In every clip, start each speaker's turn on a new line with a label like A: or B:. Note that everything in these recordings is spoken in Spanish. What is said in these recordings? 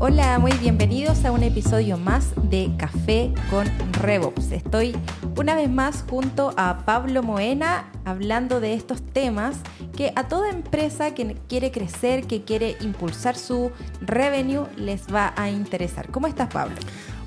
A: Hola, muy bienvenidos a un episodio más de Café con RevOps. Estoy una vez más junto a Pablo Moena hablando de estos temas que a toda empresa que quiere crecer, que quiere impulsar su revenue, les va a interesar. ¿Cómo estás, Pablo?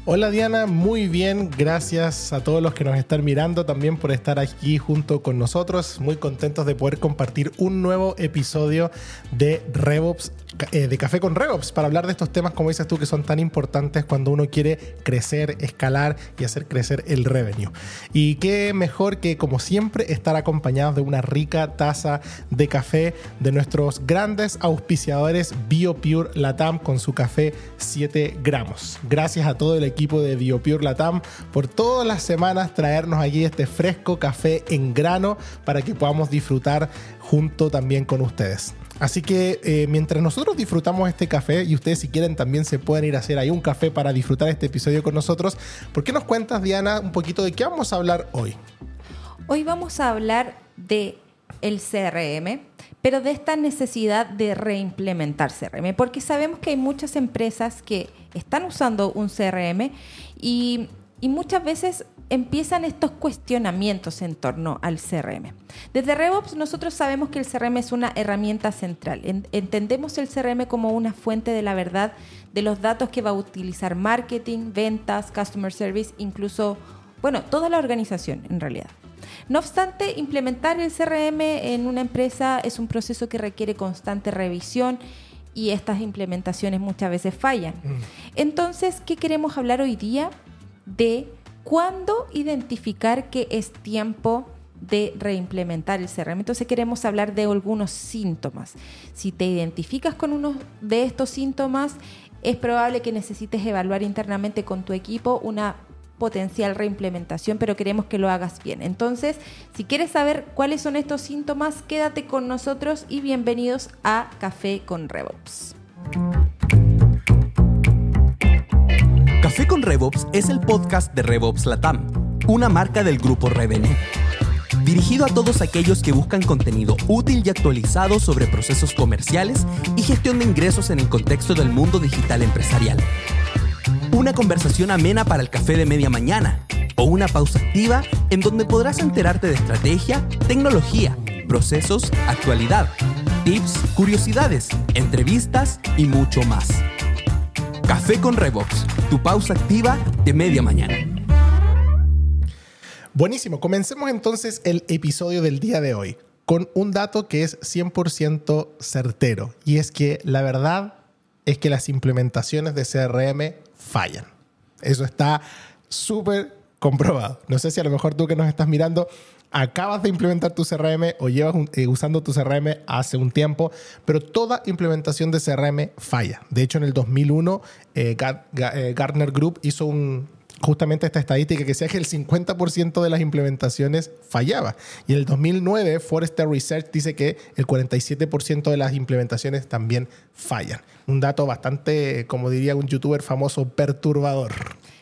B: Hola Diana, muy bien, gracias a todos los que nos están mirando también por estar aquí junto con nosotros, muy contentos de poder compartir un nuevo episodio de RevOps, eh, de Café con RevOps, para hablar de estos temas, como dices tú, que son tan importantes cuando uno quiere crecer, escalar y hacer crecer el revenue. Y qué mejor que, como siempre, estar acompañados de una rica taza de café de nuestros grandes auspiciadores BioPure Latam con su café 7 gramos. Gracias a todo el equipo de BioPure Latam por todas las semanas traernos aquí este fresco café en grano para que podamos disfrutar junto también con ustedes. Así que eh, mientras nosotros disfrutamos este café y ustedes si quieren también se pueden ir a hacer ahí un café para disfrutar este episodio con nosotros, ¿por qué nos cuentas Diana un poquito de qué vamos a hablar hoy?
A: Hoy vamos a hablar de el CRM, pero de esta necesidad de reimplementar CRM, porque sabemos que hay muchas empresas que están usando un CRM y, muchas veces empiezan estos cuestionamientos en torno al CRM. Desde RevOps nosotros sabemos que el CRM es una herramienta central. Entendemos el CRM como una fuente de la verdad de los datos que va a utilizar marketing, ventas, customer service, incluso, bueno, toda la organización en realidad. No obstante, implementar el CRM en una empresa es un proceso que requiere constante revisión y estas implementaciones muchas veces fallan. Mm. Entonces, ¿qué queremos hablar hoy día? De cuándo identificar que es tiempo de reimplementar el CRM. Entonces queremos hablar de algunos síntomas. Si te identificas con uno de estos síntomas, es probable que necesites evaluar internamente con tu equipo una potencial reimplementación, pero queremos que lo hagas bien. Entonces, si quieres saber cuáles son estos síntomas, quédate con nosotros y bienvenidos a Café con RevOps.
C: Café con RevOps es el podcast de RevOps Latam, una marca del grupo Revenue. Dirigido a todos aquellos que buscan contenido útil y actualizado sobre procesos comerciales y gestión de ingresos en el contexto del mundo digital empresarial una conversación amena para el café de media mañana o una pausa activa en donde podrás enterarte de estrategia, tecnología, procesos, actualidad, tips, curiosidades, entrevistas y mucho más. Café con Revox, tu pausa activa de media mañana.
B: Buenísimo, comencemos entonces el episodio del día de hoy con un dato que es 100% certero y es que la verdad es que las implementaciones de CRM fallan. Eso está súper comprobado. No sé si a lo mejor tú que nos estás mirando acabas de implementar tu CRM o llevas eh, usando tu CRM hace un tiempo, pero toda implementación de CRM falla. De hecho, en el 2001, eh, eh, Gartner Group hizo un, justamente esta estadística que decía que el 50% de las implementaciones fallaba. Y en el 2009, Forrester Research dice que el 47% de las implementaciones también fallan. Un dato bastante, como diría un youtuber famoso, perturbador.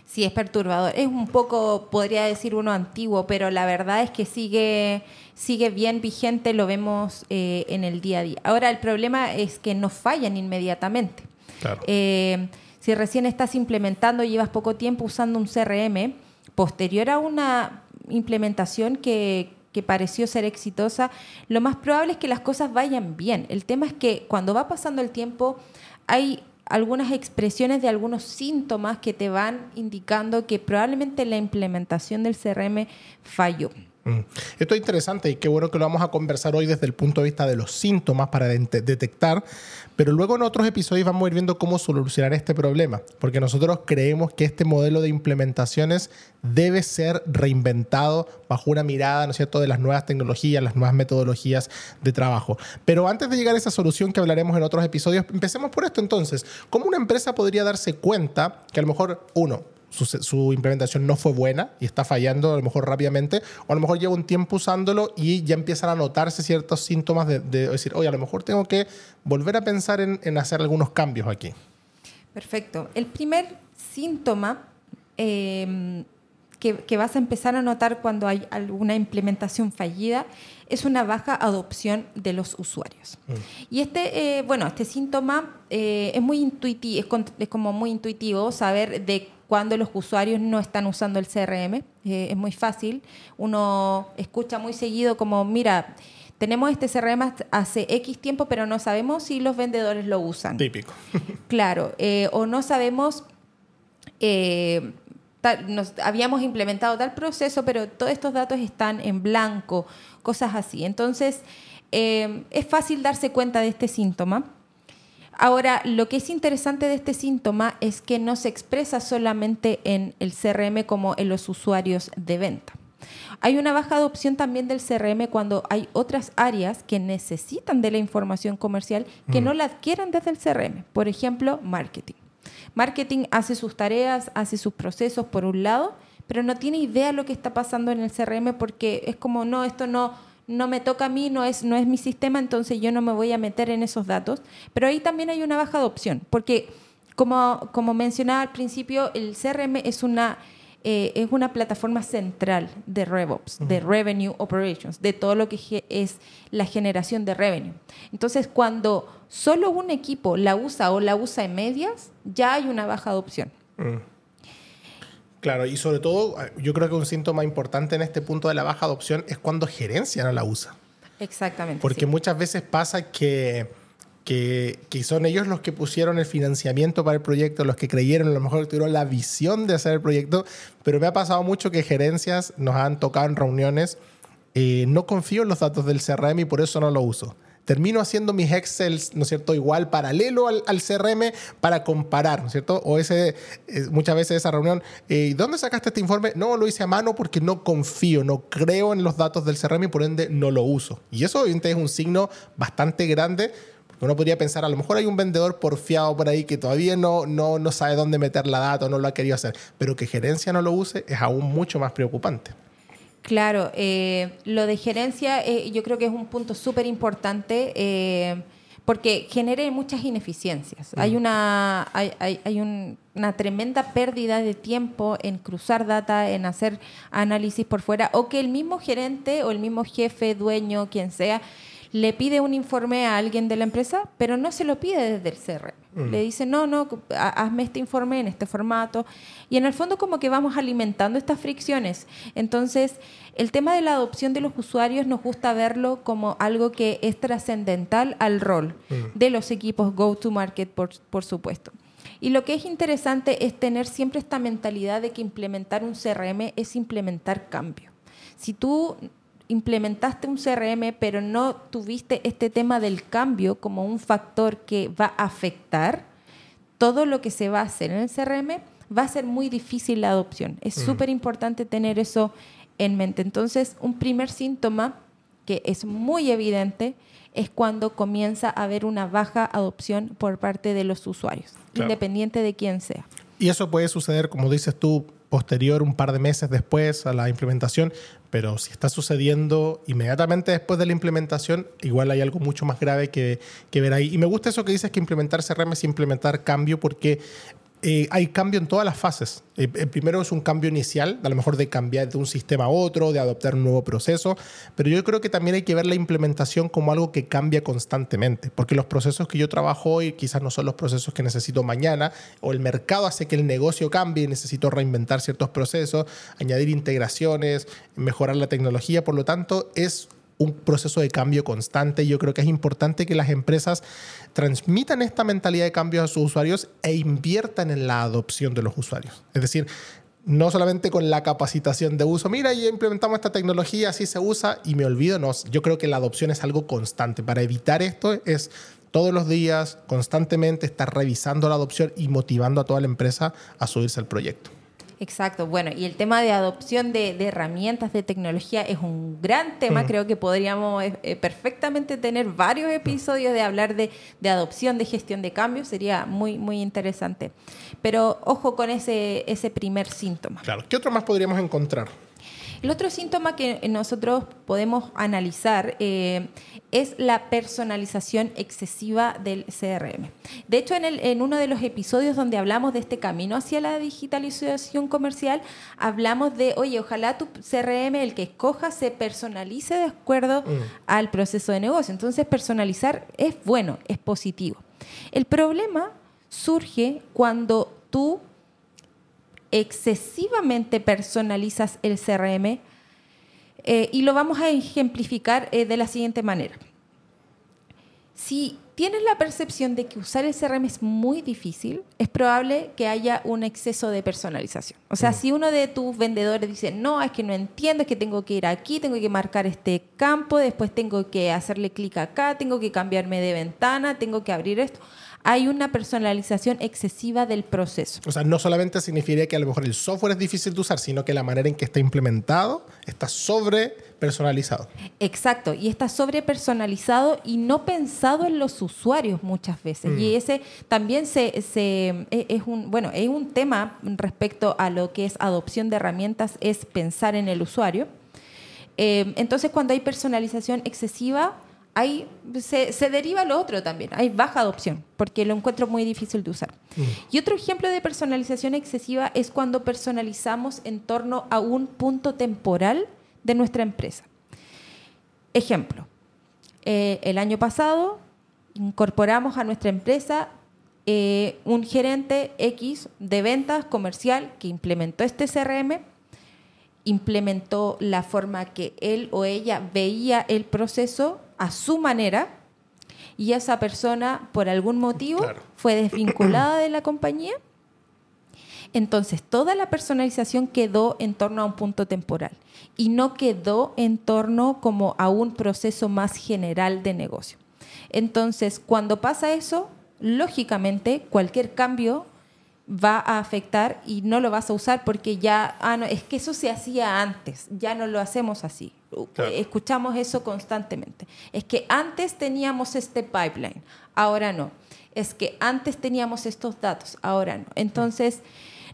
A: Sí, es perturbador. Es un poco, podría decir uno antiguo, pero la verdad es que sigue, sigue bien vigente, lo vemos eh, en el día a día. Ahora, el problema es que no fallan inmediatamente. Claro. Eh, si recién estás implementando llevas poco tiempo usando un CRM, posterior a una implementación que, pareció ser exitosa, lo más probable es que las cosas vayan bien. El tema es que cuando va pasando el tiempo hay algunas expresiones de algunos síntomas que te van indicando que probablemente la implementación del CRM falló.
B: Mm. Esto es interesante y qué bueno que lo vamos a conversar hoy desde el punto de vista de los síntomas para detectar, pero luego en otros episodios vamos a ir viendo cómo solucionar este problema, porque nosotros creemos que este modelo de implementaciones debe ser reinventado bajo una mirada, ¿no cierto?, de las nuevas tecnologías, las nuevas metodologías de trabajo. Pero antes de llegar a esa solución que hablaremos en otros episodios, empecemos por esto entonces. ¿Cómo una empresa podría darse cuenta que a lo mejor, uno, su, implementación no fue buena y está fallando a lo mejor rápidamente, o a lo mejor lleva un tiempo usándolo y ya empiezan a notarse ciertos síntomas de, decir, oye, a lo mejor tengo que volver a pensar en, hacer algunos cambios aquí.
A: Perfecto. El primer síntoma em, que, vas a empezar a notar cuando hay alguna implementación fallida es una baja adopción de los usuarios. Y este, eh, bueno, este síntoma eh, es muy intuitivo, es, como muy intuitivo saber de cuándo los usuarios no están usando el CRM. Eh, es muy fácil. Uno escucha muy seguido como, mira, tenemos este CRM hace X tiempo, pero no sabemos si los vendedores lo usan.
B: Típico.
A: claro, o no sabemos nos, habíamos implementado tal proceso, pero todos estos datos están en blanco, cosas así. Entonces, eh, es fácil darse cuenta de este síntoma. Ahora, lo que es interesante de este síntoma es que no se expresa solamente en el CRM como en los usuarios de venta. Hay una baja adopción también del CRM cuando hay otras áreas que necesitan de la información comercial que mm. no la adquieren desde el CRM. Por ejemplo, marketing. Marketing hace sus tareas, hace sus procesos por un lado, pero no tiene idea lo que está pasando en el CRM porque es como, no, esto no, no me toca a mí, no es, no es mi sistema, entonces yo no me voy a meter en esos datos. Pero ahí también hay una baja adopción, porque como, como mencionaba al principio, el CRM es una eh, es una plataforma central de RevOps, de Revenue Operations, de todo lo que es la generación de revenue. Entonces, cuando solo un equipo la usa o la usa en medias, ya hay una baja adopción.
B: Claro, y sobre todo, yo creo que un síntoma importante en este punto de la baja adopción es cuando gerencia no la usa.
A: Exactamente.
B: Porque muchas veces pasa que que, son ellos los que pusieron el financiamiento para el proyecto, los que creyeron, a lo mejor tuvieron la visión de hacer el proyecto, pero me ha pasado mucho que gerencias nos han tocado en reuniones, eh, no confío en los datos del CRM y por eso no lo uso. Termino haciendo mis Excel, ¿no es cierto?, igual paralelo al, CRM para comparar, ¿no es cierto? O ese, eh, muchas veces esa reunión, eh, ¿dónde sacaste este informe? No, lo hice a mano porque no confío, no creo en los datos del CRM y por ende no lo uso. Y eso obviamente es un signo bastante grande uno podría pensar, a lo mejor hay un vendedor porfiado por ahí que todavía no, no, no sabe dónde meter la data o no lo ha querido hacer, pero que gerencia no lo use es aún mucho más preocupante.
A: Claro, eh, lo de gerencia eh, yo creo que es un punto súper importante eh, porque genera muchas ineficiencias. Mm. Hay, una, hay, hay, hay una tremenda pérdida de tiempo en cruzar data, en hacer análisis por fuera, o que el mismo gerente o el mismo jefe, dueño, quien sea, le pide un informe a alguien de la empresa, pero no se lo pide desde el CRM. Mm. Le dice, no, no, hazme este informe en este formato. Y en el fondo como que vamos alimentando estas fricciones. Entonces, el tema de la adopción de los usuarios nos gusta verlo como algo que es trascendental al rol mm. de los equipos go-to-market, por, por supuesto. Y lo que es interesante es tener siempre esta mentalidad de que implementar un CRM es implementar cambio. Si tú implementaste un CRM, pero no tuviste este tema del cambio como un factor que va a afectar todo lo que se va a hacer en el CRM, va a ser muy difícil la adopción. Es mm. súper importante tener eso en mente. Entonces, un primer síntoma que es muy evidente es cuando comienza a haber una baja adopción por parte de los usuarios, independiente de quién sea.
B: Y eso puede suceder, como dices tú, posterior, un par de meses después a la implementación, pero si está sucediendo inmediatamente después de la implementación, igual hay algo mucho más grave que, ver ahí. Y me gusta eso que dices que implementar CRM es implementar cambio, porque eh, hay cambio en todas las fases. Eh, el primero es un cambio inicial, a lo mejor de cambiar de un sistema a otro, de adoptar un nuevo proceso, pero yo creo que también hay que ver la implementación como algo que cambia constantemente, porque los procesos que yo trabajo hoy quizás no son los procesos que necesito mañana, o el mercado hace que el negocio cambie necesito reinventar ciertos procesos, añadir integraciones, mejorar la tecnología, por lo tanto es un proceso de cambio constante. Yo creo que es importante que las empresas transmitan esta mentalidad de cambio a sus usuarios e inviertan en la adopción de los usuarios. Es decir, no solamente con la capacitación de uso, mira, ya implementamos esta tecnología, así se usa y me olvido, no, yo creo que la adopción es algo constante. Para evitar esto es todos los días, constantemente estar revisando la adopción y motivando a toda la empresa a subirse al proyecto.
A: Exacto, bueno, y el tema de adopción de, herramientas de tecnología es un gran tema, mm. creo que podríamos eh, eh, perfectamente tener varios episodios de hablar de, adopción, de gestión de cambios, sería muy, muy interesante. Pero ojo con ese, ese primer síntoma.
B: Claro, ¿qué otro más podríamos encontrar?
A: El otro síntoma que nosotros podemos analizar eh, es la personalización excesiva del CRM. De hecho, en, en, uno de los episodios donde hablamos de este camino hacia la digitalización comercial, hablamos de, oye, ojalá tu CRM, el que escojas, se personalice de acuerdo mm. al proceso de negocio. Entonces, personalizar es bueno, es positivo. El problema surge cuando tú excesivamente personalizas el CRM eh, y lo vamos a ejemplificar eh, de la siguiente manera. Si tienes la percepción de que usar el CRM es muy difícil, es probable que haya un exceso de personalización. O sea, si uno de tus vendedores dice, no, es que no entiendo, es que tengo que ir aquí, tengo que marcar este campo, después tengo que hacerle clic acá, tengo que cambiarme de ventana, tengo que abrir esto hay una personalización excesiva del proceso.
B: O sea, no solamente significaría que a lo mejor el software es difícil de usar, sino que la manera en que está implementado está sobre personalizado.
A: Exacto, y está sobre personalizado y no pensado en los usuarios muchas veces. Y mm. ese también se, e, es un bueno, es un tema respecto a lo que es adopción de herramientas, es pensar en el usuario. Eh, entonces, cuando hay personalización excesiva, se, deriva lo otro también. Hay baja adopción, porque lo encuentro muy difícil de usar. Mm. Y otro ejemplo de personalización excesiva es cuando personalizamos en torno a un punto temporal de nuestra empresa. Ejemplo, eh, el año pasado incorporamos a nuestra empresa eh, un gerente X de ventas comercial que implementó este CRM implementó la forma que él o ella veía el proceso a su manera y esa persona por algún motivo fue desvinculada de la compañía. Entonces, toda la personalización quedó en torno a un punto temporal y no quedó en torno como a un proceso más general de negocio. Entonces, cuando pasa eso, lógicamente cualquier cambio va a afectar y no lo vas a usar porque ya, ah, no, es que eso se hacía antes, ya no lo hacemos así. Escuchamos eso constantemente. Es que antes teníamos este pipeline, ahora no. Es que antes teníamos estos datos, ahora no. Entonces,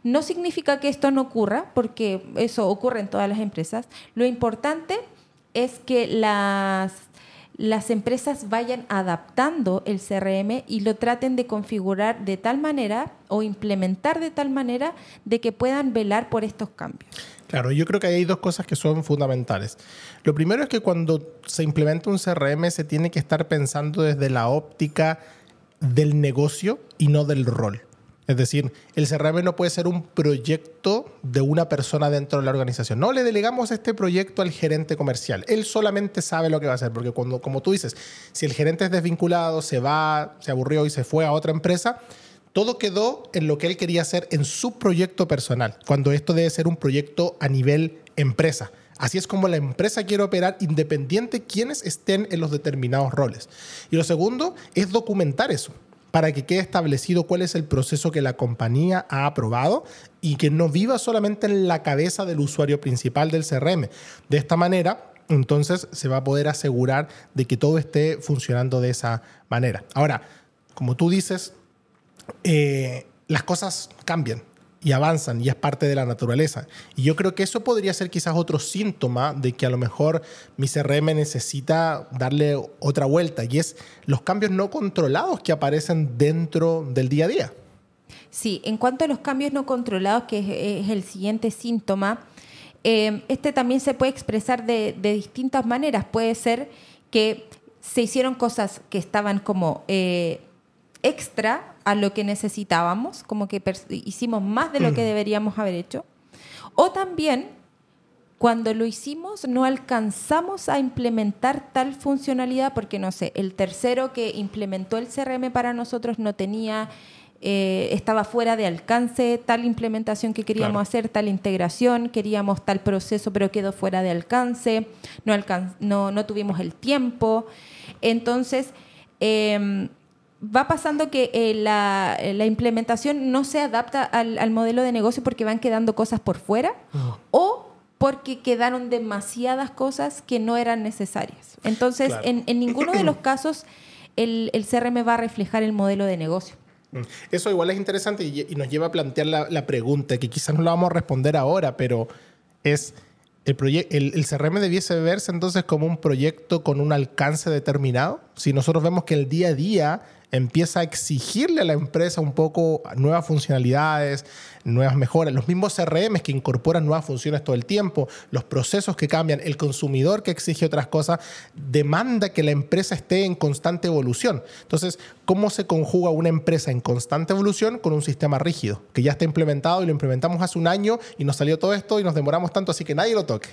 A: no significa que esto no ocurra, porque eso ocurre en todas las empresas. Lo importante es que las las empresas vayan adaptando el CRM y lo traten de configurar de tal manera o implementar de tal manera de que puedan velar por estos cambios.
B: Claro, yo creo que hay dos cosas que son fundamentales. Lo primero es que cuando se implementa un CRM se tiene que estar pensando desde la óptica del negocio y no del rol. Es decir, el CRM no puede ser un proyecto de una persona dentro de la organización. No le delegamos este proyecto al gerente comercial. Él solamente sabe lo que va a hacer, porque cuando, como tú dices, si el gerente es desvinculado, se va, se aburrió y se fue a otra empresa, todo quedó en lo que él quería hacer en su proyecto personal, cuando esto debe ser un proyecto a nivel empresa. Así es como la empresa quiere operar independiente quienes estén en los determinados roles. Y lo segundo es documentar eso para que quede establecido cuál es el proceso que la compañía ha aprobado y que no viva solamente en la cabeza del usuario principal del CRM. De esta manera, entonces se va a poder asegurar de que todo esté funcionando de esa manera. Ahora, como tú dices, eh, las cosas cambian y avanzan y es parte de la naturaleza. Y yo creo que eso podría ser quizás otro síntoma de que a lo mejor mi CRM necesita darle otra vuelta y es los cambios no controlados que aparecen dentro del día a día.
A: Sí, en cuanto a los cambios no controlados, que es, el siguiente síntoma, eh, este también se puede expresar de, distintas maneras. Puede ser que se hicieron cosas que estaban como eh, extra a lo que necesitábamos, como que hicimos más de lo que mm. deberíamos haber hecho. O también, cuando lo hicimos, no alcanzamos a implementar tal funcionalidad porque, no sé, el tercero que implementó el CRM para nosotros no tenía, eh, estaba fuera de alcance tal implementación que queríamos hacer, tal integración, queríamos tal proceso, pero quedó fuera de alcance, no, no, no tuvimos el tiempo. Entonces, eh, va pasando que eh, la, implementación no se adapta al, modelo de negocio porque van quedando cosas por fuera o porque quedaron demasiadas cosas que no eran necesarias. Entonces, en, ninguno de los casos el, el, CRM va a reflejar el modelo de negocio.
B: Mm. Eso igual es interesante y, nos lleva a plantear la, la pregunta, que quizás no la vamos a responder ahora, pero es el, el, el, CRM debiese verse entonces como un proyecto con un alcance determinado. Si nosotros vemos que el día a día empieza a exigirle a la empresa un poco nuevas funcionalidades, nuevas mejoras, los mismos CRM que incorporan nuevas funciones todo el tiempo, los procesos que cambian, el consumidor que exige otras cosas, demanda que la empresa esté en constante evolución. Entonces, ¿cómo se conjuga una empresa en constante evolución con un sistema rígido que ya está implementado y lo implementamos hace un año y nos salió todo esto y nos demoramos tanto, así que nadie lo toque?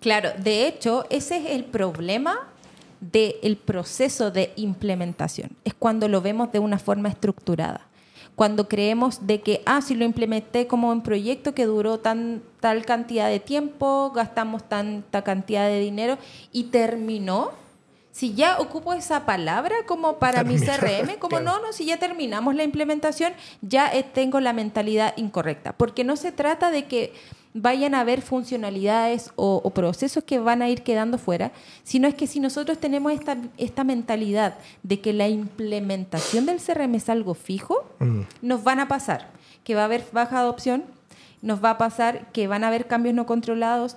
A: Claro, de hecho, ese es el problema del proceso de implementación. Es cuando lo vemos de una forma estructurada. Cuando creemos de que, ah, si lo implementé como un proyecto que duró tan, tal cantidad de tiempo, gastamos tanta cantidad de dinero y terminó, si ya ocupo esa palabra como para mi CRM, como no, no, si ya terminamos la implementación, ya eh, tengo la mentalidad incorrecta. Porque no se trata de que vayan a haber funcionalidades o, procesos que van a ir quedando fuera, sino es que si nosotros tenemos esta, esta mentalidad de que la implementación del CRM es algo fijo, mm. nos van a pasar que va a haber baja adopción, nos va a pasar que van a haber cambios no controlados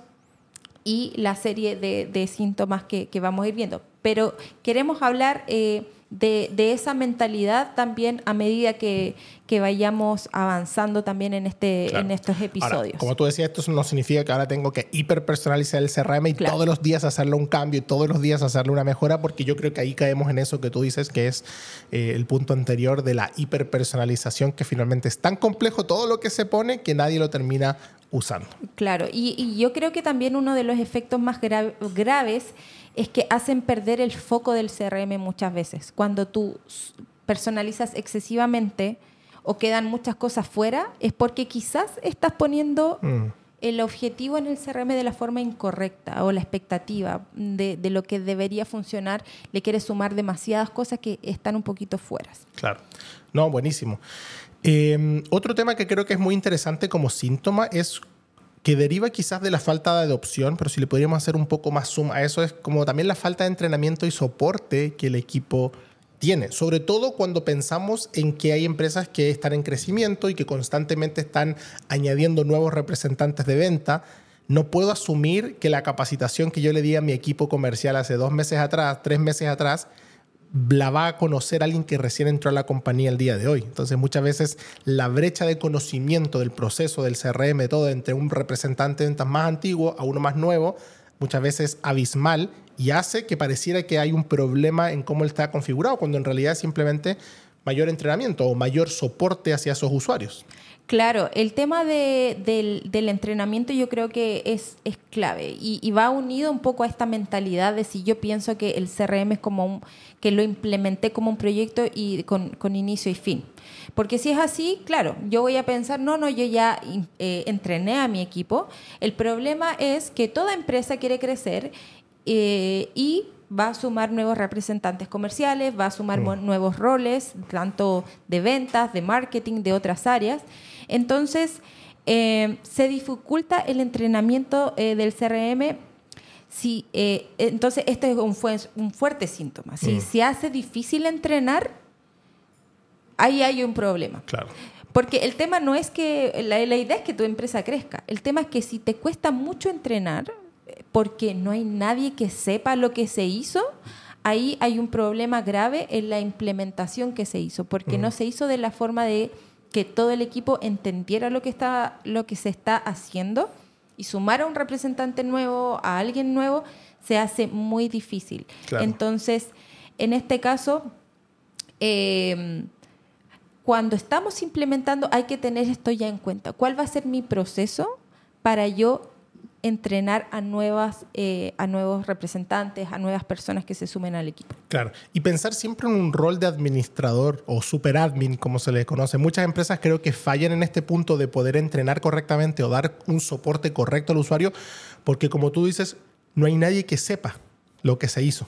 A: y la serie de, síntomas que, vamos a ir viendo. Pero queremos hablar... Eh, de, esa mentalidad también a medida que, vayamos avanzando también en, este, en estos episodios.
B: como tú decías, esto no significa que ahora tengo que hiperpersonalizar el CRM y todos los días hacerle un cambio y todos los días hacerle una mejora, porque yo creo que ahí caemos en eso que tú dices, que es eh, el punto anterior de la hiperpersonalización, que finalmente es tan complejo todo lo que se pone que nadie lo termina usando.
A: Claro, y, yo creo que también uno de los efectos más graves es que hacen perder el foco del CRM muchas veces. Cuando tú personalizas excesivamente o quedan muchas cosas fuera, es porque quizás estás poniendo mm. el objetivo en el CRM de la forma incorrecta o la expectativa de, lo que debería funcionar, le quieres sumar demasiadas cosas que están un poquito fuera.
B: Claro, no, buenísimo. Em, otro tema que creo que es muy interesante como síntoma es que deriva quizás de la falta de adopción, pero si le podríamos hacer un poco más zoom a eso, es como también la falta de entrenamiento y soporte que el equipo tiene, sobre todo cuando pensamos en que hay empresas que están en crecimiento y que constantemente están añadiendo nuevos representantes de venta. No puedo asumir que la capacitación que yo le di a mi equipo comercial hace dos meses atrás, tres meses atrás, la va a conocer alguien que recién entró a la compañía el día de hoy. Entonces muchas veces la brecha de conocimiento del proceso del CRM, todo entre un representante de ventas más antiguo a uno más nuevo, muchas veces abismal y hace que pareciera que hay un problema en cómo está configurado, cuando en realidad es simplemente mayor entrenamiento o mayor soporte hacia esos usuarios.
A: Claro, el tema del, entrenamiento yo creo que es, es clave y, va unido un poco a esta mentalidad de si yo pienso que el CRM es como un, que lo implementé como un proyecto y con, inicio y fin. Porque si es así, claro, yo voy a pensar, no, no, yo ya eh, entrené a mi equipo. El problema es que toda empresa quiere crecer eh, y va a sumar nuevos representantes comerciales, va a sumar mm. nuevos roles, tanto de ventas, de marketing, de otras áreas. Entonces, eh, se dificulta el entrenamiento eh, del CRM. Si, eh, entonces, este es un, un fuerte síntoma. Si mm. se hace difícil entrenar, ahí hay un problema.
B: Claro.
A: Porque el tema no es que, la, la, idea es que tu empresa crezca. El tema es que si te cuesta mucho entrenar, porque no hay nadie que sepa lo que se hizo, ahí hay un problema grave en la implementación que se hizo, porque mm. no se hizo de la forma de que todo el equipo entendiera lo que, está, lo que se está haciendo y sumar a un representante nuevo, a alguien nuevo, se hace muy difícil. Entonces, en este caso, em, cuando estamos implementando, hay que tener esto ya en cuenta. ¿Cuál va a ser mi proceso para yo entrenar a, nuevas, eh, a nuevos representantes, a nuevas personas que se sumen al equipo.
B: Claro, y pensar siempre en un rol de administrador o super admin, como se le conoce. Muchas empresas creo que fallan en este punto de poder entrenar correctamente o dar un soporte correcto al usuario, porque como tú dices, no hay nadie que sepa lo que se hizo.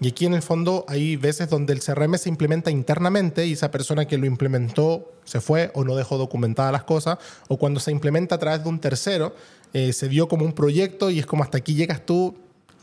B: Y aquí en el fondo hay veces donde el CRM se implementa internamente y esa persona que lo implementó se fue o no dejó documentadas las cosas, o cuando se implementa a través de un tercero, eh, se vio como un proyecto y es como hasta aquí llegas tú,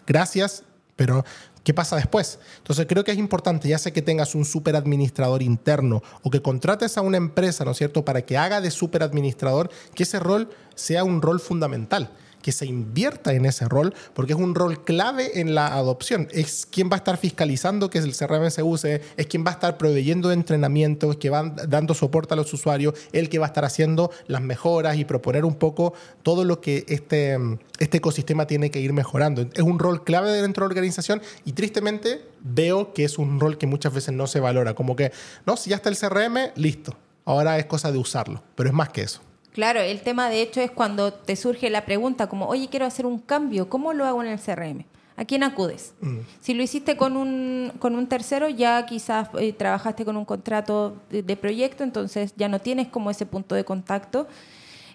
B: gracias, pero ¿qué pasa después? Entonces creo que es importante, ya sea que tengas un super administrador interno o que contrates a una empresa, ¿no es cierto?, para que haga de super administrador, que ese rol sea un rol fundamental que se invierta en ese rol, porque es un rol clave en la adopción. Es quien va a estar fiscalizando que el CRM se use, es quien va a estar proveyendo entrenamiento, es que va dando soporte a los usuarios, el que va a estar haciendo las mejoras y proponer un poco todo lo que este, este ecosistema tiene que ir mejorando. Es un rol clave dentro de la organización y tristemente veo que es un rol que muchas veces no se valora, como que, no, si ya está el CRM, listo, ahora es cosa de usarlo, pero es más que eso.
A: Claro, el tema de hecho es cuando te surge la pregunta como, oye, quiero hacer un cambio, ¿cómo lo hago en el CRM? ¿A quién acudes? Mm. Si lo hiciste con un, con un tercero, ya quizás eh, trabajaste con un contrato de, proyecto, entonces ya no tienes como ese punto de contacto.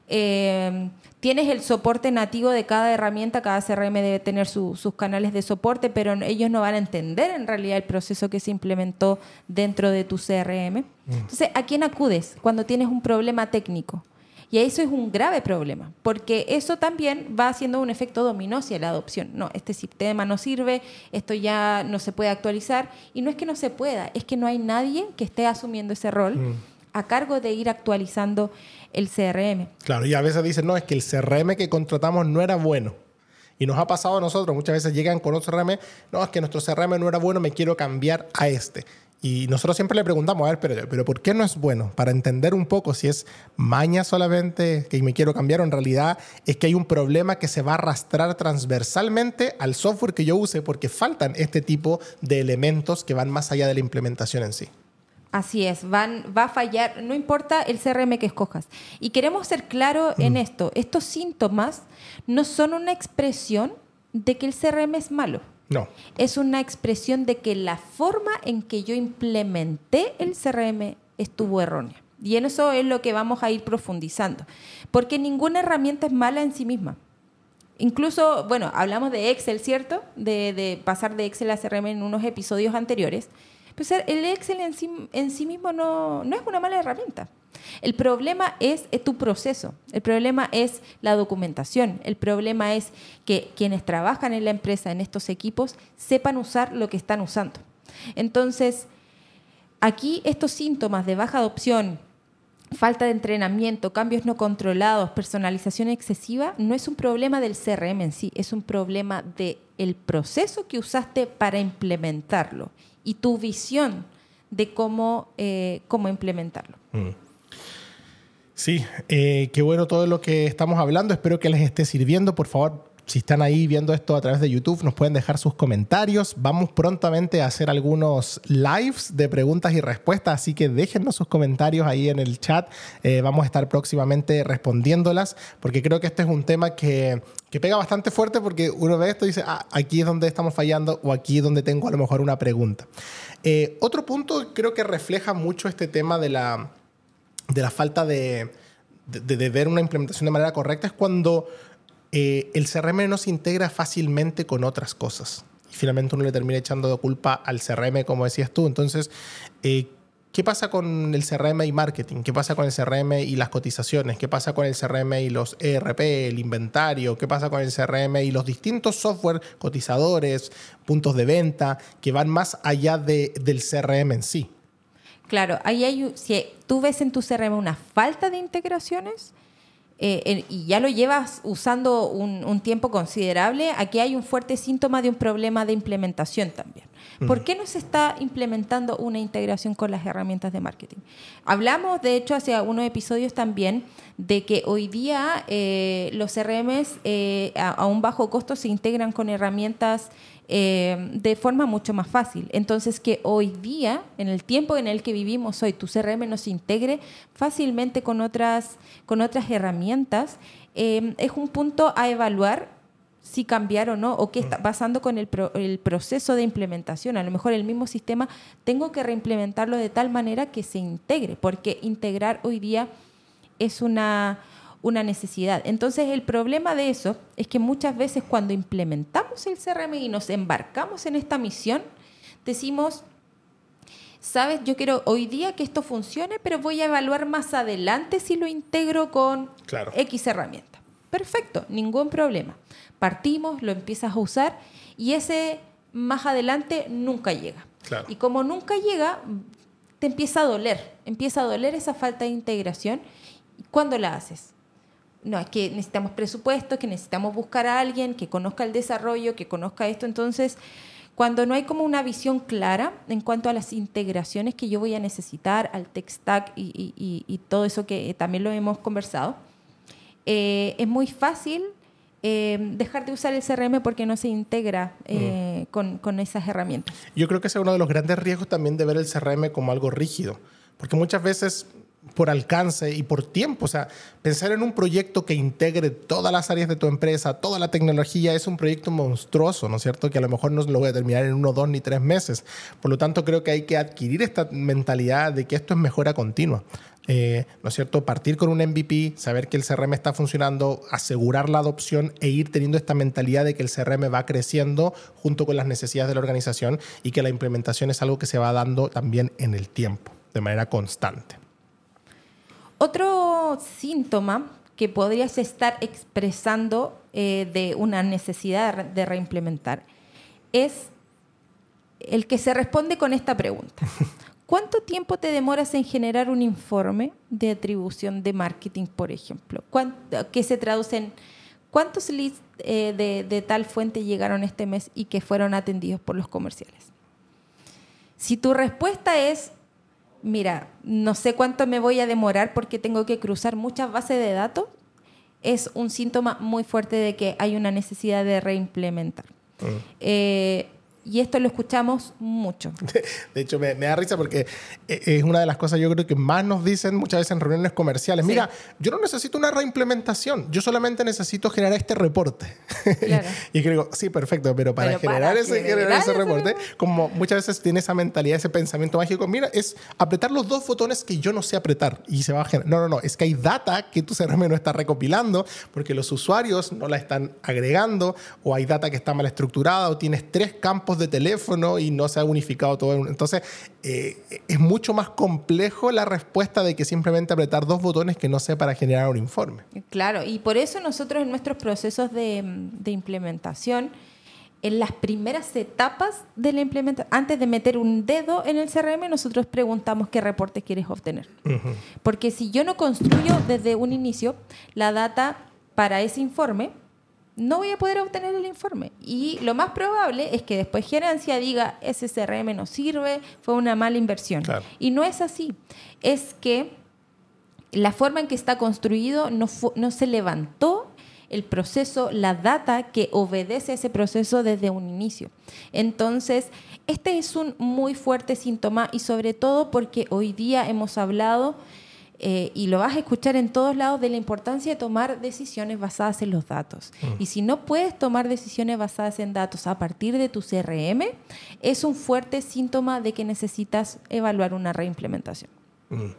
A: Eh, tienes el soporte nativo de cada herramienta, cada CRM debe tener sus canales de soporte, pero ellos no van a entender en realidad el proceso que se implementó dentro de tu CRM. Mm. Entonces, ¿a quién acudes cuando tienes un problema técnico? Y eso es un grave problema, porque eso también va haciendo un efecto dominó hacia la adopción. No, este sistema no sirve, esto ya no se puede actualizar. Y no es que no se pueda, es que no hay nadie que esté asumiendo ese rol mm. a cargo de ir actualizando el CRM.
B: Claro, y a veces dicen, no, es que el CRM que contratamos no era bueno. Y nos ha pasado a nosotros, muchas veces llegan con otro CRM, no, es que nuestro CRM no era bueno, me quiero cambiar a este. Y nosotros siempre le preguntamos, a ver, pero, pero ¿por qué no es bueno? Para entender un poco si es maña solamente que me quiero cambiar o en realidad es que hay un problema que se va a arrastrar transversalmente al software que yo use porque faltan este tipo de elementos que van más allá de la implementación en sí.
A: Así es, van, va a fallar, no importa el CRM que escojas. Y queremos ser claros en mm. esto, estos síntomas no son una expresión de que el CRM es malo.
B: No.
A: Es una expresión de que la forma en que yo implementé el CRM estuvo errónea. Y en eso es lo que vamos a ir profundizando. Porque ninguna herramienta es mala en sí misma. Incluso, bueno, hablamos de Excel, ¿cierto? De, pasar de Excel a CRM en unos episodios anteriores. Pues el Excel en sí, en sí mismo no, no es una mala herramienta. El problema es, eh, tu proceso, el problema es la documentación, el problema es que quienes trabajan en la empresa, en estos equipos, sepan usar lo que están usando. Entonces, aquí estos síntomas de baja adopción, falta de entrenamiento, cambios no controlados, personalización excesiva, no es un problema del CRM en sí, es un problema del proceso que usaste para implementarlo y tu visión de cómo, eh, cómo implementarlo. Mm.
B: Sí, eh, qué bueno todo lo que estamos hablando. Espero que les esté sirviendo. Por favor, si están ahí viendo esto a través de YouTube, nos pueden dejar sus comentarios. Vamos prontamente a hacer algunos lives de preguntas y respuestas, así que déjennos sus comentarios ahí en el chat. Eh, vamos a estar próximamente respondiéndolas, porque creo que este es un tema que, pega bastante fuerte porque uno ve esto y dice, ah, aquí es donde estamos fallando o aquí es donde tengo a lo mejor una pregunta. Eh, otro punto creo que refleja mucho este tema de la de la falta de, de, ver una implementación de manera correcta es cuando eh, el CRM no se integra fácilmente con otras cosas. Y finalmente uno le termina echando de culpa al CRM, como decías tú. Entonces, eh, ¿qué pasa con el CRM y marketing? ¿Qué pasa con el CRM y las cotizaciones? ¿Qué pasa con el CRM y los ERP, el inventario? ¿Qué pasa con el CRM y los distintos software, cotizadores, puntos de venta, que van más allá de, del CRM en sí?
A: Claro, ahí hay, si tú ves en tu CRM una falta de integraciones eh, y ya lo llevas usando un, tiempo considerable, aquí hay un fuerte síntoma de un problema de implementación también. ¿Por qué no se está implementando una integración con las herramientas de marketing? Hablamos, de hecho, hace unos episodios también de que hoy día eh, los CRMs eh, a, un bajo costo se integran con herramientas eh, de forma mucho más fácil. Entonces, que hoy día, en el tiempo en el que vivimos hoy, tu CRM nos integre fácilmente con otras, con otras herramientas, es un punto a evaluar si cambiar o no, o qué está pasando con el, el, proceso de implementación. A lo mejor el mismo sistema tengo que reimplementarlo de tal manera que se integre, porque integrar hoy día es una una necesidad. Entonces el problema de eso es que muchas veces cuando implementamos el CRM y nos embarcamos en esta misión, decimos, sabes, yo quiero hoy día que esto funcione, pero voy a evaluar más adelante si lo integro con X herramienta. Perfecto, ningún problema. Partimos, lo empiezas a usar y ese más adelante nunca llega. Y como nunca llega, te empieza a doler, empieza a doler esa falta de integración. ¿Cuándo la haces? no, es que necesitamos presupuesto, que necesitamos buscar a alguien que conozca el desarrollo, que conozca esto. Entonces, cuando no hay como una visión clara en cuanto a las integraciones que yo voy a necesitar, al tech stack y, todo eso que también lo hemos conversado, eh, es muy fácil eh, dejar de usar el CRM porque no se integra eh, mm. con, con, esas herramientas.
B: Yo creo que ese es uno de los grandes riesgos también de ver el CRM como algo rígido, porque muchas veces por alcance y por tiempo. O sea, pensar en un proyecto que integre todas las áreas de tu empresa, toda la tecnología, es un proyecto monstruoso, ¿no es cierto? Que a lo mejor no lo voy a terminar en uno, dos ni tres meses. Por lo tanto, creo que hay que adquirir esta mentalidad de que esto es mejora continua. Eh, ¿no es cierto? Partir con un MVP, saber que el CRM está funcionando, asegurar la adopción e ir teniendo esta mentalidad de que el CRM va creciendo junto con las necesidades de la organización y que la implementación es algo que se va dando también en el tiempo, de manera constante.
A: Otro síntoma que podrías estar expresando eh, de una necesidad de reimplementar es el que se responde con esta pregunta. ¿Cuánto tiempo te demoras en generar un informe de atribución de marketing, por ejemplo? Que se traduce en cuántos leads eh, de, de tal fuente llegaron este mes y que fueron atendidos por los comerciales. Si tu respuesta es mira, no sé cuánto me voy a demorar porque tengo que cruzar muchas bases de datos, es un síntoma muy fuerte de que hay una necesidad de reimplementar. Mm. Eh, y esto lo escuchamos mucho.
B: De hecho, me, da risa porque eh, es una de las cosas yo creo que más nos dicen muchas veces en reuniones comerciales. Mira, yo no necesito una reimplementación, yo solamente necesito generar este reporte. Claro. y creo, sí, perfecto, pero para, generar, ese, reporte, como muchas veces tiene esa mentalidad, ese pensamiento mágico, mira, es apretar los dos botones que yo no sé apretar y se va a generar. No, no, no, es que hay data que tu CRM no está recopilando porque los usuarios no la están agregando o hay data que está mal estructurada o tienes tres campos de teléfono y no se ha unificado todo. Entonces, eh, es mucho más complejo la respuesta de que simplemente apretar dos botones que no sea para generar un informe.
A: Claro, y por eso nosotros en nuestros procesos de, implementación, en las primeras etapas de la implementación, antes de meter un dedo en el CRM, nosotros preguntamos qué reporte quieres obtener. Porque si yo no construyo desde un inicio la data para ese informe, no voy a poder obtener el informe. Y lo más probable es que después gerencia diga, ese CRM no sirve, fue una mala inversión. Y no es así. Es que la forma en que está construido no, no se levantó el proceso, la data que obedece a ese proceso desde un inicio. Entonces, este es un muy fuerte síntoma y sobre todo porque hoy día hemos hablado eh, y lo vas a escuchar en todos lados de la importancia de tomar decisiones basadas en los datos. Mm. Y si no puedes tomar decisiones basadas en datos a partir de tu CRM, es un fuerte síntoma de que necesitas evaluar una reimplementación.
B: Mm.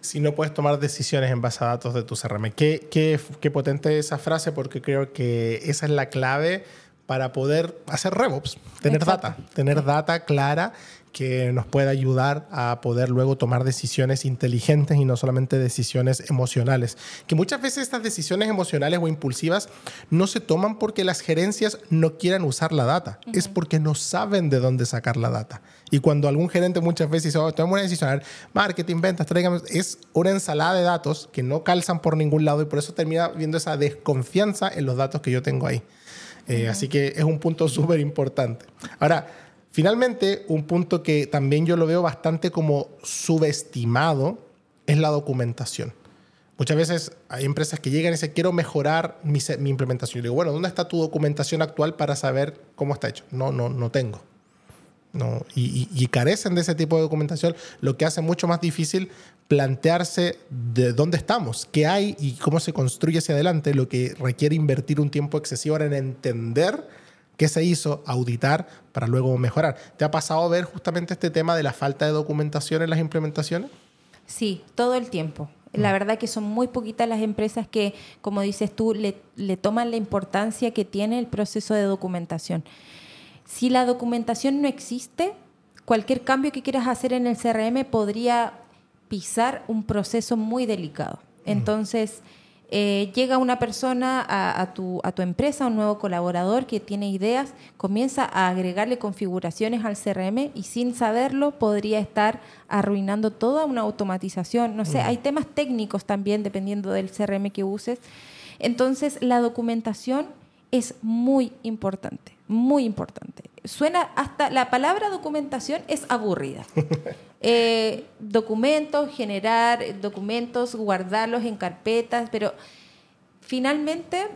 B: Si no puedes tomar decisiones en base a datos de tu CRM. Qué, qué, qué potente esa frase porque creo que esa es la clave para poder hacer RevOps, tener data, tener data clara que nos pueda ayudar a poder luego tomar decisiones inteligentes y no solamente decisiones emocionales. Que muchas veces estas decisiones emocionales o impulsivas no se toman porque las gerencias no quieran usar la data, es porque no saben de dónde sacar la data. Y cuando algún gerente muchas veces dice, oh, tomamos una decisión, marketing, ventas, traigamos, es una ensalada de datos que no calzan por ningún lado y por eso termina viendo esa desconfianza en los datos que yo tengo ahí. Eh, así que es un punto súper importante. Ahora, Finalmente, un punto que también yo lo veo bastante como subestimado es la documentación. Muchas veces hay empresas que llegan y dicen, quiero mejorar mi, implementación. Yo digo, bueno, ¿dónde está tu documentación actual para saber cómo está hecho? No, no, no tengo. No, y, carecen de ese tipo de documentación, lo que hace mucho más difícil plantearse de dónde estamos, qué hay y cómo se construye hacia adelante, lo que requiere invertir un tiempo excesivo en entender qué se hizo, auditar para luego mejorar. ¿Te ha pasado ver justamente este tema de la falta de documentación en las implementaciones?
A: Sí, todo el tiempo. La mm. verdad que son muy poquitas las empresas que, como dices tú, le, le toman la importancia que tiene el proceso de documentación. Si la documentación no existe, cualquier cambio que quieras hacer en el CRM podría pisar un proceso muy delicado. Mm. Entonces, eh, llega una persona a, tu, a tu empresa, un nuevo colaborador que tiene ideas, comienza a agregarle configuraciones al CRM y sin saberlo podría estar arruinando toda una automatización. No sé, hay temas técnicos también dependiendo del CRM que uses. Entonces, la documentación es muy importante, muy importante. Suena hasta, la palabra documentación es aburrida. Eh, documentos, generar documentos, guardarlos en carpetas, pero finalmente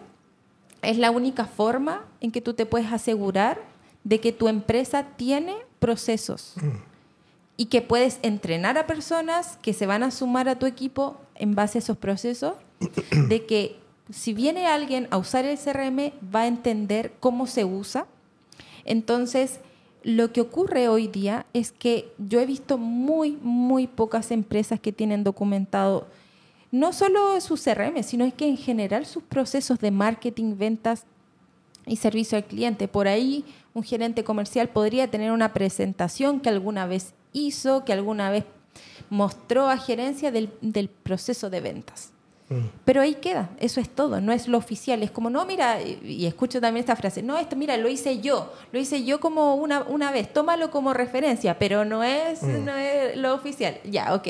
A: es la única forma en que tú te puedes asegurar de que tu empresa tiene procesos y que puedes entrenar a personas que se van a sumar a tu equipo en base a esos procesos, de que si viene alguien a usar el CRM va a entender cómo se usa. Entonces, lo que ocurre hoy día es que yo he visto muy, muy pocas empresas que tienen documentado no solo su CRM, sino es que en general sus procesos de marketing, ventas y servicio al cliente. Por ahí un gerente comercial podría tener una presentación que alguna vez hizo, que alguna vez mostró a gerencia del, del proceso de ventas. Mm. Pero ahí queda, eso es todo, no es lo oficial. Es como, no, mira, y escucho también esta frase, no, esto, mira, lo hice yo, lo hice yo como una, una vez, tómalo como referencia, pero no es, mm. no es lo oficial. Ya, ok.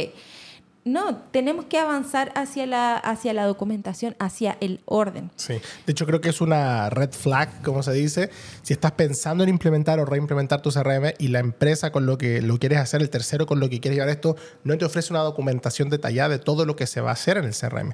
A: No, tenemos que avanzar hacia la, hacia la documentación, hacia el orden.
B: Sí, de hecho creo que es una red flag, como se dice, si estás pensando en implementar o reimplementar tu CRM y la empresa con lo que lo quieres hacer, el tercero con lo que quieres llevar esto, no te ofrece una documentación detallada de todo lo que se va a hacer en el CRM.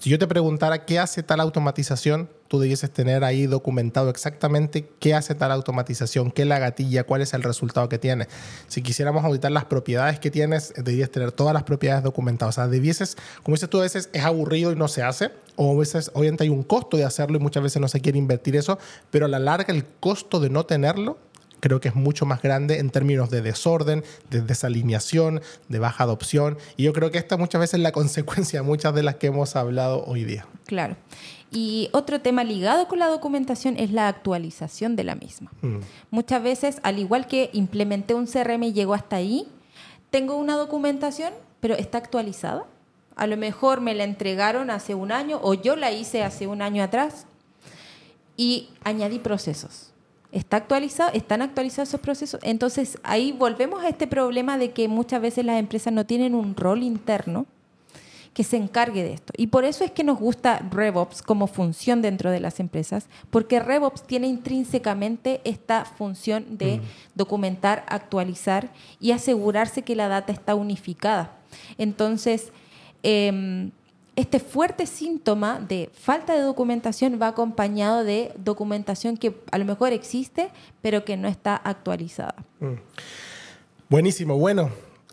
B: Si yo te preguntara qué hace tal automatización, tú debieses tener ahí documentado exactamente qué hace tal automatización, qué la gatilla, cuál es el resultado que tiene. Si quisiéramos auditar las propiedades que tienes, debieses tener todas las propiedades documentadas. O sea, debieses, como dices tú, a veces es aburrido y no se hace, o a veces obviamente hay un costo de hacerlo y muchas veces no se quiere invertir eso, pero a la larga el costo de no tenerlo creo que es mucho más grande en términos de desorden, de desalineación, de baja adopción. Y yo creo que esta muchas veces es la consecuencia de muchas de las que hemos hablado hoy día.
A: Claro. Y otro tema ligado con la documentación es la actualización de la misma. Mm. Muchas veces, al igual que implementé un CRM y llego hasta ahí, tengo una documentación, pero está actualizada. A lo mejor me la entregaron hace un año o yo la hice hace un año atrás y añadí procesos está actualizado, están actualizados esos procesos. Entonces ahí volvemos a este problema de que muchas veces las empresas no tienen un rol interno que se encargue de esto. Y por eso es que nos gusta RevOps como función dentro de las empresas, porque RevOps tiene intrínsecamente esta función de mm. documentar, actualizar y asegurarse que la data está unificada. Entonces, eh, este fuerte síntoma de falta de documentación va acompañado de documentación que a lo mejor existe, pero que no está actualizada. Mm.
B: Buenísimo, bueno.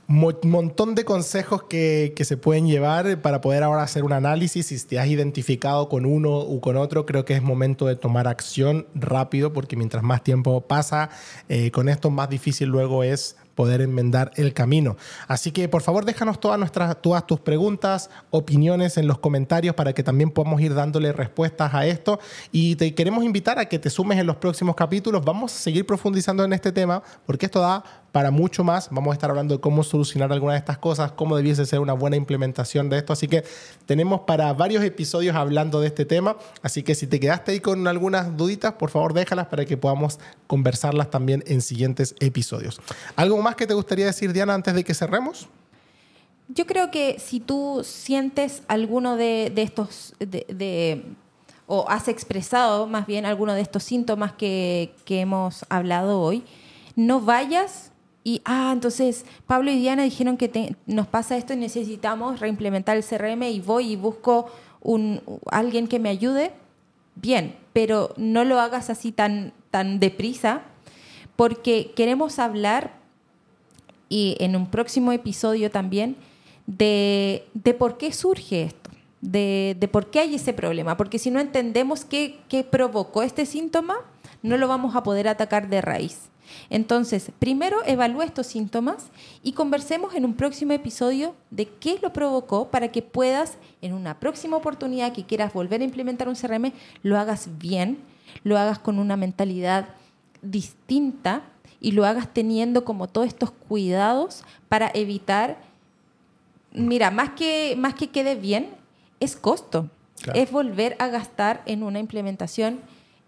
B: Un montón de consejos que, que, se pueden llevar para poder ahora hacer un análisis. Si te has identificado con uno u con otro, creo que es momento de tomar acción rápido, porque mientras más tiempo pasa eh, con esto, más difícil luego es poder enmendar el camino. Así que por favor déjanos todas, nuestras, todas tus preguntas, opiniones en los comentarios para que también podamos ir dándole respuestas a esto. Y te queremos invitar a que te sumes en los próximos capítulos. Vamos a seguir profundizando en este tema porque esto da para mucho más. Vamos a estar hablando de cómo solucionar algunas de estas cosas, cómo debiese ser una buena implementación de esto. Así que tenemos para varios episodios hablando de este tema. Así que si te quedaste ahí con algunas duditas, por favor déjalas para que podamos conversarlas también en siguientes episodios. ¿Algo más que te gustaría decir, Diana, antes de que cerremos?
A: Yo creo que si tú sientes alguno de, estos, o has expresado más bien alguno de estos síntomas que hemos hablado hoy, no vayas y, ah, entonces Pablo y Diana dijeron que nos pasa esto y necesitamos reimplementar el CRM y voy y busco un, alguien que me ayude. Bien, pero no lo hagas así tan, tan deprisa porque queremos hablar y en un próximo episodio también de, de por qué surge esto, de, de, por qué hay ese problema, porque si no entendemos qué, qué provocó este síntoma, no lo vamos a poder atacar de raíz. Entonces, primero evalúa estos síntomas y conversemos en un próximo episodio de qué lo provocó para que puedas, en una próxima oportunidad que quieras volver a implementar un CRM, lo hagas bien, lo hagas con una mentalidad distinta y lo hagas teniendo como todos estos cuidados para evitar, mira, más que, más que quede bien, es costo, es volver a gastar en una implementación.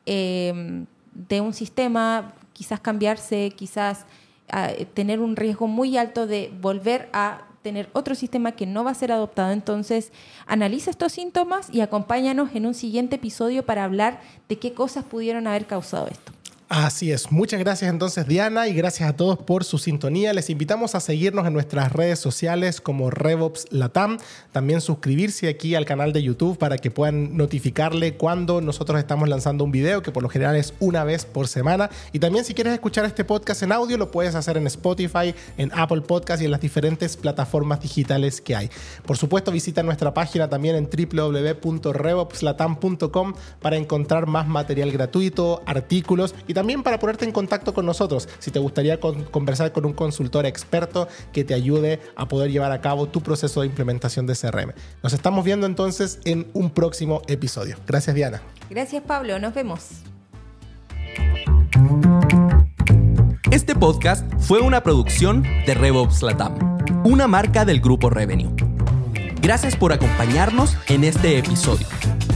A: Eh, de un sistema quizás cambiarse, quizás ah, tener un riesgo muy alto de volver a tener otro sistema que no va a ser adoptado. Entonces, analiza estos síntomas y acompáñanos en un siguiente episodio para hablar de qué cosas pudieron haber causado esto.
B: Así es. Muchas gracias entonces Diana y gracias a todos por su sintonía. Les invitamos a seguirnos en nuestras redes sociales como RevOps Latam. También suscribirse aquí al canal de YouTube para que puedan notificarle cuando nosotros estamos lanzando un video, que por lo general es una vez por semana. Y también si quieres escuchar este podcast en audio, lo puedes hacer en Spotify, en Apple Podcast y en las diferentes plataformas digitales que hay. Por supuesto, visita nuestra página también en www.revopslatam.com para encontrar más material gratuito, artículos y también para ponerte en contacto con nosotros si te gustaría conversar con un consultor experto que te ayude a poder llevar a cabo tu proceso de implementación de CRM. Nos estamos viendo entonces en un próximo episodio. Gracias Diana.
A: Gracias Pablo, nos vemos.
C: Este podcast fue una producción de RevOps Latam, una marca del grupo Revenue. Gracias por acompañarnos en este episodio.